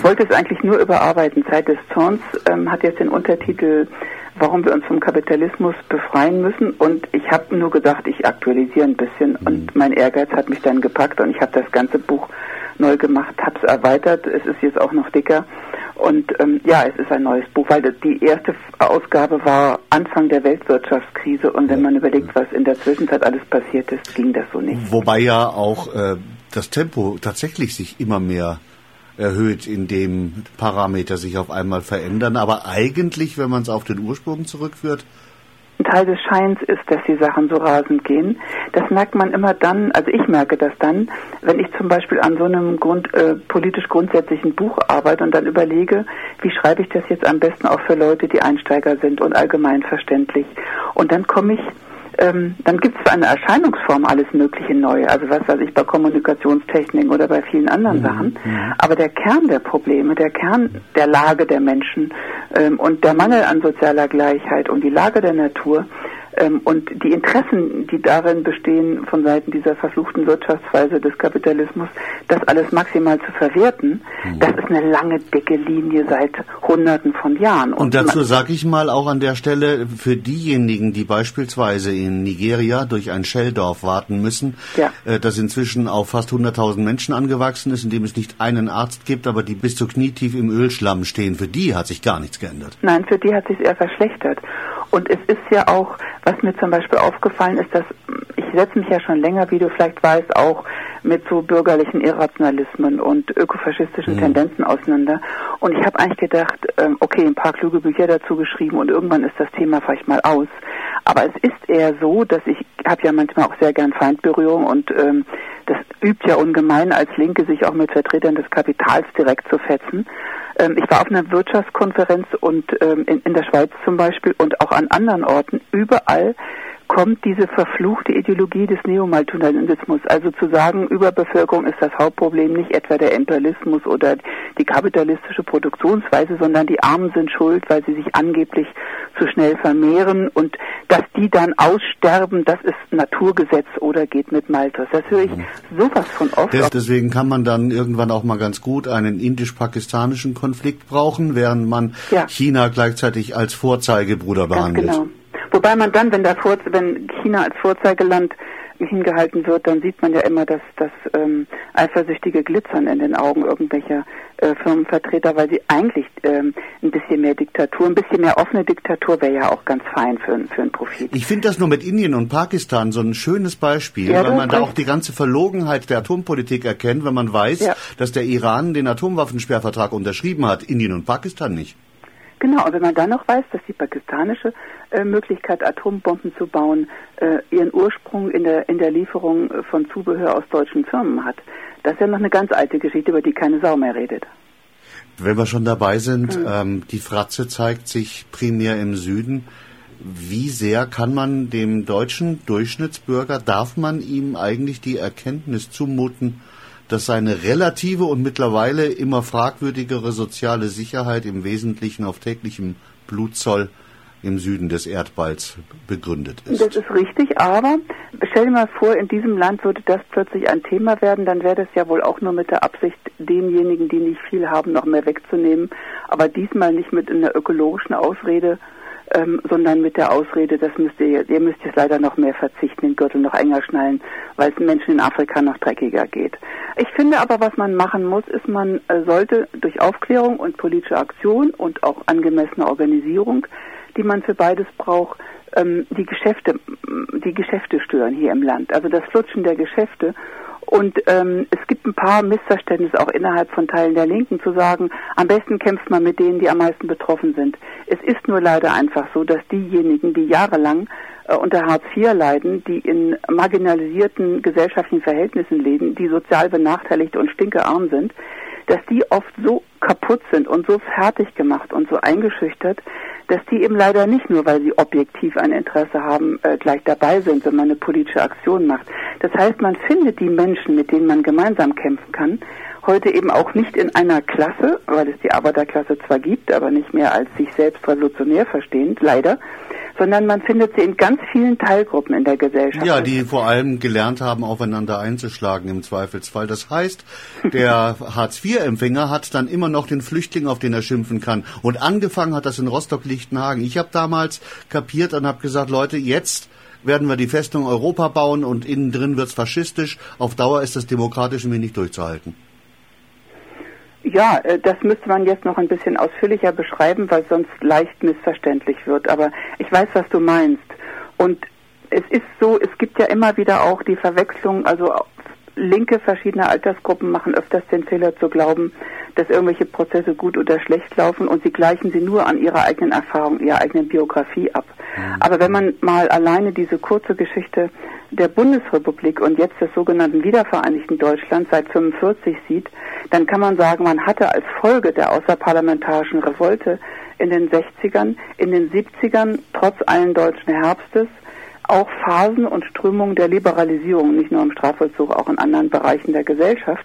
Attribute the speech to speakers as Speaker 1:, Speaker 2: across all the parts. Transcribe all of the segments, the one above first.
Speaker 1: Ich wollte es eigentlich nur überarbeiten. Zeit des Zorns ähm, hat jetzt den Untertitel warum wir uns vom Kapitalismus befreien müssen. Und ich habe nur gedacht, ich aktualisiere ein bisschen. Mhm. Und mein Ehrgeiz hat mich dann gepackt und ich habe das ganze Buch neu gemacht, habe es erweitert. Es ist jetzt auch noch dicker. Und ähm, ja, es ist ein neues Buch, weil die erste Ausgabe war Anfang der Weltwirtschaftskrise. Und wenn man überlegt, was in der Zwischenzeit alles passiert ist, ging das so nicht.
Speaker 2: Wobei ja auch äh, das Tempo tatsächlich sich immer mehr erhöht, indem Parameter sich auf einmal verändern. Aber eigentlich, wenn man es auf den Ursprung zurückführt,
Speaker 1: ein Teil des Scheins ist, dass die Sachen so rasend gehen. Das merkt man immer dann, also ich merke das dann, wenn ich zum Beispiel an so einem Grund, äh, politisch grundsätzlichen Buch arbeite und dann überlege, wie schreibe ich das jetzt am besten auch für Leute, die Einsteiger sind und allgemein verständlich. Und dann komme ich ähm, dann gibt es für eine Erscheinungsform alles Mögliche neu. Also was weiß ich bei Kommunikationstechniken oder bei vielen anderen mhm. Sachen. Mhm. Aber der Kern der Probleme, der Kern der Lage der Menschen ähm, und der Mangel an sozialer Gleichheit und die Lage der Natur, und die Interessen, die darin bestehen, von Seiten dieser verfluchten Wirtschaftsweise des Kapitalismus, das alles maximal zu verwerten, mhm. das ist eine lange, dicke Linie seit Hunderten von Jahren.
Speaker 2: Und, und dazu sage ich mal auch an der Stelle, für diejenigen, die beispielsweise in Nigeria durch ein Shelldorf warten müssen, ja. äh, das inzwischen auf fast 100.000 Menschen angewachsen ist, in dem es nicht einen Arzt gibt, aber die bis zu knietief im Ölschlamm stehen, für die hat sich gar nichts geändert.
Speaker 1: Nein, für die hat sich eher verschlechtert. Und es ist ja auch, was mir zum Beispiel aufgefallen ist, dass ich setze mich ja schon länger, wie du vielleicht weißt, auch mit so bürgerlichen Irrationalismen und ökofaschistischen mhm. Tendenzen auseinander. Und ich habe eigentlich gedacht, ähm, okay, ein paar kluge Bücher dazu geschrieben und irgendwann ist das Thema vielleicht mal aus. Aber es ist eher so, dass ich habe ja manchmal auch sehr gern Feindberührung und ähm, das übt ja ungemein als Linke, sich auch mit Vertretern des Kapitals direkt zu fetzen. Ähm, ich war auf einer Wirtschaftskonferenz und ähm, in, in der Schweiz zum Beispiel und auch an anderen Orten überall kommt diese verfluchte Ideologie des Neomalthusianismus. Also zu sagen, Überbevölkerung ist das Hauptproblem, nicht etwa der Imperialismus oder die kapitalistische Produktionsweise, sondern die Armen sind schuld, weil sie sich angeblich zu schnell vermehren und dass die dann aussterben, das ist Naturgesetz oder geht mit Malthus. Das höre ich mhm. sowas von oft.
Speaker 2: Des, deswegen kann man dann irgendwann auch mal ganz gut einen indisch-pakistanischen Konflikt brauchen, während man ja. China gleichzeitig als Vorzeigebruder behandelt. Ganz genau.
Speaker 1: Wobei man dann, wenn, der Vor wenn China als Vorzeigeland hingehalten wird, dann sieht man ja immer das, das ähm, eifersüchtige Glitzern in den Augen irgendwelcher äh, Firmenvertreter, weil sie eigentlich ähm, ein bisschen mehr Diktatur, ein bisschen mehr offene Diktatur wäre ja auch ganz fein für, für einen Profit.
Speaker 2: Ich finde das nur mit Indien und Pakistan so ein schönes Beispiel, ja, weil man da auch die ganze Verlogenheit der Atompolitik erkennt, wenn man weiß, ja. dass der Iran den Atomwaffensperrvertrag unterschrieben hat, Indien und Pakistan nicht.
Speaker 1: Genau, und wenn man dann noch weiß, dass die pakistanische äh, Möglichkeit, Atombomben zu bauen, äh, ihren Ursprung in der, in der Lieferung äh, von Zubehör aus deutschen Firmen hat, das ist ja noch eine ganz alte Geschichte, über die keine Sau mehr redet.
Speaker 2: Wenn wir schon dabei sind, mhm. ähm, die Fratze zeigt sich primär im Süden. Wie sehr kann man dem deutschen Durchschnittsbürger, darf man ihm eigentlich die Erkenntnis zumuten, dass seine relative und mittlerweile immer fragwürdigere soziale Sicherheit im Wesentlichen auf täglichem Blutzoll im Süden des Erdballs begründet ist.
Speaker 1: Das ist richtig, aber stell dir mal vor, in diesem Land würde das plötzlich ein Thema werden, dann wäre das ja wohl auch nur mit der Absicht, denjenigen, die nicht viel haben, noch mehr wegzunehmen, aber diesmal nicht mit einer ökologischen Ausrede, ähm, sondern mit der Ausrede, das müsst ihr, ihr müsst jetzt leider noch mehr verzichten, den Gürtel noch enger schnallen, weil es Menschen in Afrika noch dreckiger geht. Ich finde aber, was man machen muss, ist, man äh, sollte durch Aufklärung und politische Aktion und auch angemessene Organisierung, die man für beides braucht, ähm, die Geschäfte, die Geschäfte stören hier im Land. Also das Flutschen der Geschäfte und ähm, es gibt ein paar Missverständnisse auch innerhalb von Teilen der Linken zu sagen, am besten kämpft man mit denen, die am meisten betroffen sind. Es ist nur leider einfach so, dass diejenigen, die jahrelang äh, unter Hartz IV leiden, die in marginalisierten gesellschaftlichen Verhältnissen leben, die sozial benachteiligt und stinkearm sind, dass die oft so kaputt sind und so fertig gemacht und so eingeschüchtert, dass die eben leider nicht nur, weil sie objektiv ein Interesse haben, äh, gleich dabei sind, wenn man eine politische Aktion macht. Das heißt, man findet die Menschen, mit denen man gemeinsam kämpfen kann, heute eben auch nicht in einer Klasse, weil es die Arbeiterklasse zwar gibt, aber nicht mehr als sich selbst revolutionär verstehend, leider, sondern man findet sie in ganz vielen Teilgruppen in der Gesellschaft.
Speaker 2: Ja, die vor allem gelernt haben, aufeinander einzuschlagen im Zweifelsfall. Das heißt, der Hartz-IV-Empfänger hat dann immer noch den Flüchtling, auf den er schimpfen kann. Und angefangen hat das in Rostock-Lichtenhagen. Ich habe damals kapiert und habe gesagt, Leute, jetzt werden wir die Festung Europa bauen und innen drin wird's faschistisch. Auf Dauer ist das demokratisch mir nicht durchzuhalten.
Speaker 1: Ja, äh, das müsste man jetzt noch ein bisschen ausführlicher beschreiben, weil sonst leicht missverständlich wird. Aber ich weiß, was du meinst. Und es ist so, es gibt ja immer wieder auch die Verwechslung, also Linke verschiedener Altersgruppen machen öfters den Fehler zu glauben, dass irgendwelche Prozesse gut oder schlecht laufen und sie gleichen sie nur an ihrer eigenen Erfahrung, ihrer eigenen Biografie ab. Mhm. Aber wenn man mal alleine diese kurze Geschichte der Bundesrepublik und jetzt des sogenannten wiedervereinigten Deutschlands seit 45 sieht, dann kann man sagen, man hatte als Folge der außerparlamentarischen Revolte in den 60ern, in den 70ern, trotz allen deutschen Herbstes, auch Phasen und Strömungen der Liberalisierung, nicht nur im Strafvollzug, auch in anderen Bereichen der Gesellschaft.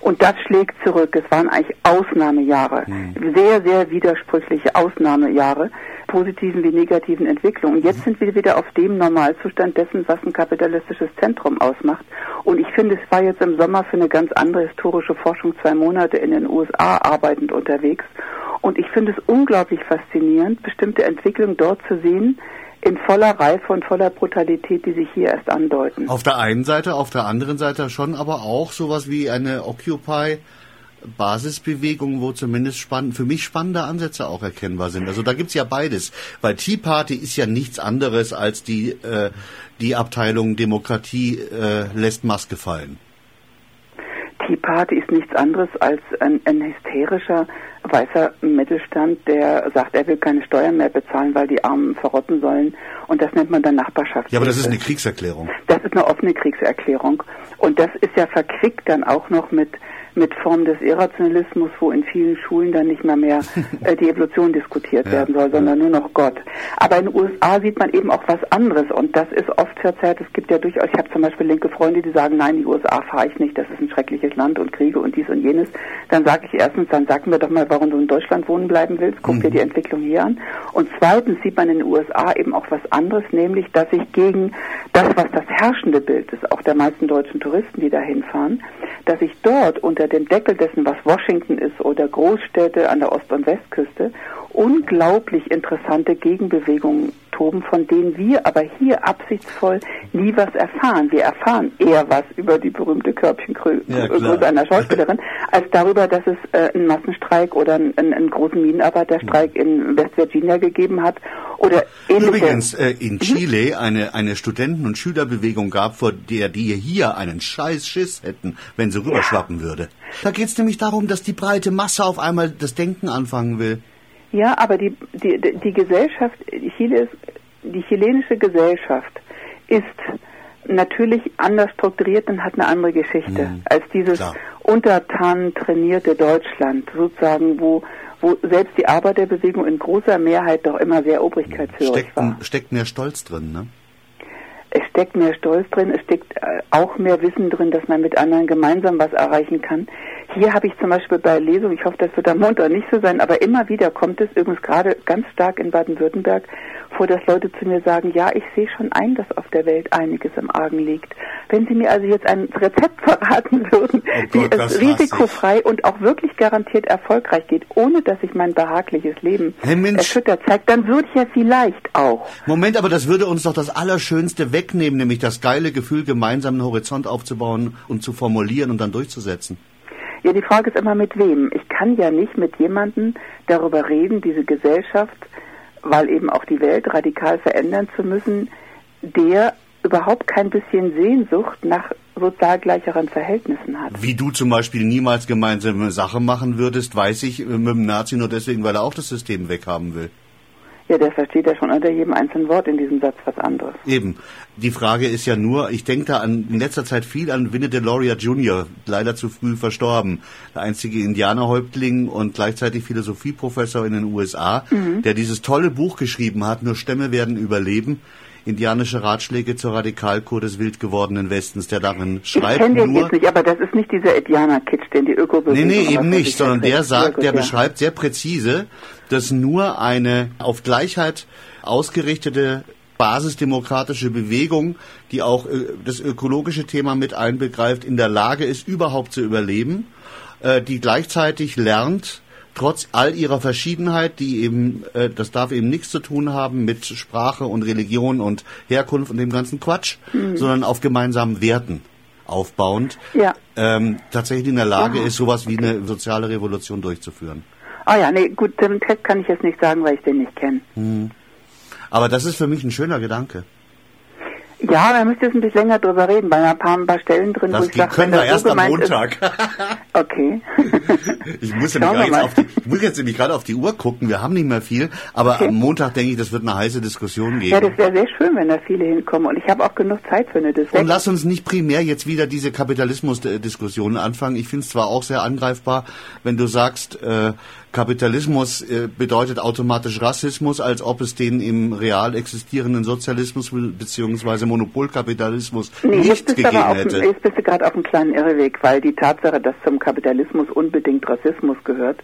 Speaker 1: Und das schlägt zurück. Es waren eigentlich Ausnahmejahre, mhm. sehr, sehr widersprüchliche Ausnahmejahre, positiven wie negativen Entwicklungen. Und jetzt sind wir wieder auf dem Normalzustand dessen, was ein kapitalistisches Zentrum ausmacht. Und ich finde, es war jetzt im Sommer für eine ganz andere historische Forschung zwei Monate in den USA arbeitend unterwegs. Und ich finde es unglaublich faszinierend, bestimmte Entwicklungen dort zu sehen, in voller Reife und voller Brutalität, die sich hier erst andeuten.
Speaker 2: Auf der einen Seite, auf der anderen Seite schon aber auch sowas wie eine Occupy Basisbewegung, wo zumindest spannend, für mich spannende Ansätze auch erkennbar sind. Also da gibt's ja beides, weil Tea Party ist ja nichts anderes als die, äh, die Abteilung Demokratie äh, lässt Maske fallen.
Speaker 1: Tea Party ist nichts anderes als ein, ein hysterischer weißer Mittelstand, der sagt, er will keine Steuern mehr bezahlen, weil die Armen verrotten sollen. Und das nennt man dann Nachbarschaft.
Speaker 2: Ja, aber das ist eine Kriegserklärung.
Speaker 1: Das ist eine offene Kriegserklärung. Und das ist ja verquickt dann auch noch mit mit Form des Irrationalismus, wo in vielen Schulen dann nicht mehr mehr äh, die Evolution diskutiert ja, werden soll, sondern nur noch Gott. Aber in den USA sieht man eben auch was anderes und das ist oft verzerrt. Es gibt ja durchaus, ich habe zum Beispiel linke Freunde, die sagen, nein, die USA fahre ich nicht, das ist ein schreckliches Land und Kriege und dies und jenes. Dann sage ich erstens, dann sag mir doch mal, warum du in Deutschland wohnen bleiben willst, guck mhm. dir die Entwicklung hier an. Und zweitens sieht man in den USA eben auch was anderes, nämlich, dass sich gegen das, was das herrschende Bild ist, auch der meisten deutschen Touristen, die dahin fahren, dass sich dort unter dem Deckel dessen, was Washington ist oder Großstädte an der Ost- und Westküste, unglaublich interessante Gegenbewegungen toben, von denen wir aber hier absichtsvoll nie was erfahren. Wir erfahren eher was über die berühmte Körbchengröße ja, einer Schauspielerin, als darüber, dass es äh, einen Massenstreik oder einen, einen großen Minenarbeiterstreik in West Virginia gegeben hat oder
Speaker 2: ähnliche. Übrigens äh, in mhm. Chile eine, eine Studenten- und Schülerbewegung gab, vor der die hier einen scheiß Schiss hätten, wenn sie rüberschwappen ja. würde. Da geht es nämlich darum, dass die breite Masse auf einmal das Denken anfangen will.
Speaker 1: Ja, aber die, die, die Gesellschaft, Chile die chilenische Gesellschaft ist natürlich anders strukturiert und hat eine andere Geschichte mhm. als dieses untertan trainierte Deutschland, sozusagen, wo, wo selbst die Arbeiterbewegung in großer Mehrheit doch immer sehr obrigkeitshörig
Speaker 2: steckt, war. Steckt mehr Stolz drin, ne?
Speaker 1: Es steckt mehr Stolz drin, es steckt äh, auch mehr Wissen drin, dass man mit anderen gemeinsam was erreichen kann. Hier habe ich zum Beispiel bei Lesung, ich hoffe, das wird am Montag nicht so sein, aber immer wieder kommt es übrigens gerade ganz stark in Baden-Württemberg vor, dass Leute zu mir sagen, ja, ich sehe schon ein, dass auf der Welt einiges im Argen liegt. Wenn Sie mir also jetzt ein Rezept verraten würden, oh Gott, wie es risikofrei und auch wirklich garantiert erfolgreich geht, ohne dass sich mein behagliches Leben hey erschüttert zeigt, dann würde ich ja vielleicht auch.
Speaker 2: Moment, aber das würde uns doch das Allerschönste wegnehmen, nämlich das geile Gefühl, gemeinsam einen Horizont aufzubauen und zu formulieren und dann durchzusetzen.
Speaker 1: Ja, die Frage ist immer mit wem. Ich kann ja nicht mit jemandem darüber reden, diese Gesellschaft weil eben auch die Welt radikal verändern zu müssen, der überhaupt kein bisschen Sehnsucht nach sozial gleicheren Verhältnissen hat.
Speaker 2: Wie du zum Beispiel niemals gemeinsame Sache machen würdest, weiß ich mit dem Nazi nur deswegen, weil er auch das System weghaben will.
Speaker 1: Ja, der versteht ja schon unter jedem einzelnen Wort in diesem Satz was anderes.
Speaker 2: Eben. Die Frage ist ja nur, ich denke da an, in letzter Zeit viel an Winnie Deloria Jr., leider zu früh verstorben. Der einzige Indianerhäuptling und gleichzeitig Philosophieprofessor in den USA, mhm. der dieses tolle Buch geschrieben hat, Nur Stämme werden überleben indianische Ratschläge zur Radikalkur des wild gewordenen Westens, der darin schreibt. Ich
Speaker 1: kenne den jetzt nicht, aber das ist nicht dieser Indianer-Kitsch, den die Ökobewegung...
Speaker 2: Nee, nee, eben nicht, sondern der sagt, der beschreibt sehr präzise, dass nur eine auf Gleichheit ausgerichtete basisdemokratische Bewegung, die auch äh, das ökologische Thema mit einbegreift, in der Lage ist, überhaupt zu überleben, äh, die gleichzeitig lernt, trotz all ihrer Verschiedenheit, die eben, äh, das darf eben nichts zu tun haben mit Sprache und Religion und Herkunft und dem ganzen Quatsch, mhm. sondern auf gemeinsamen Werten aufbauend, ja. ähm, tatsächlich in der Lage Aha. ist, sowas wie eine soziale Revolution durchzuführen.
Speaker 1: Ah ja, nee, gut, den Text kann ich jetzt nicht sagen, weil ich den nicht kenne. Hm.
Speaker 2: Aber das ist für mich ein schöner Gedanke.
Speaker 1: Ja, da müsst ihr ein bisschen länger drüber reden, weil ein paar, ein paar Stellen drin,
Speaker 2: das wo ich sage, können wir erst am Montag.
Speaker 1: okay.
Speaker 2: ich, muss nämlich jetzt auf die, ich muss jetzt nämlich gerade auf die Uhr gucken, wir haben nicht mehr viel, aber okay. am Montag denke ich, das wird eine heiße Diskussion geben.
Speaker 1: Ja, das wäre sehr schön, wenn da viele hinkommen und ich habe auch genug Zeit für eine Diskussion.
Speaker 2: Und lass uns nicht primär jetzt wieder diese Kapitalismus-Diskussionen anfangen. Ich finde es zwar auch sehr angreifbar, wenn du sagst, äh, Kapitalismus äh, bedeutet automatisch Rassismus, als ob es den im real existierenden Sozialismus bzw. Monopolkapitalismus nee, nicht gegeben
Speaker 1: aber
Speaker 2: hätte.
Speaker 1: Jetzt bist du gerade auf einem kleinen Irreweg, weil die Tatsache, dass zum Kapitalismus unbedingt Rassismus gehört,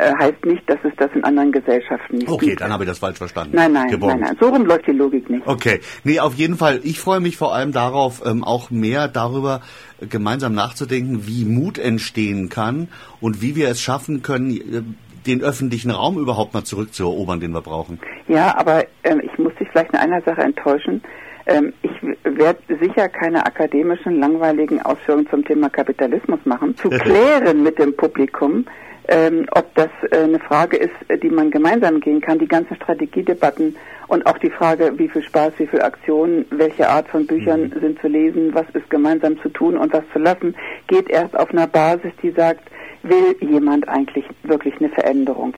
Speaker 1: äh, heißt nicht, dass es das in anderen Gesellschaften nicht
Speaker 2: okay,
Speaker 1: gibt.
Speaker 2: Okay, dann habe ich das falsch verstanden.
Speaker 1: Nein, nein, nein, nein. So rum läuft die Logik nicht.
Speaker 2: Okay, nee, auf jeden Fall. Ich freue mich vor allem darauf, ähm, auch mehr darüber äh, gemeinsam nachzudenken, wie Mut entstehen kann und wie wir es schaffen können, äh, den öffentlichen Raum überhaupt mal zurückzuerobern, den wir brauchen.
Speaker 1: Ja, aber ähm, ich muss dich vielleicht in einer Sache enttäuschen. Ähm, ich werde sicher keine akademischen, langweiligen Ausführungen zum Thema Kapitalismus machen. Zu klären mit dem Publikum, ähm, ob das äh, eine Frage ist, die man gemeinsam gehen kann. Die ganzen Strategiedebatten und auch die Frage, wie viel Spaß, wie viel Aktionen, welche Art von Büchern mhm. sind zu lesen, was ist gemeinsam zu tun und was zu lassen, geht erst auf einer Basis, die sagt, will jemand eigentlich wirklich eine Veränderung?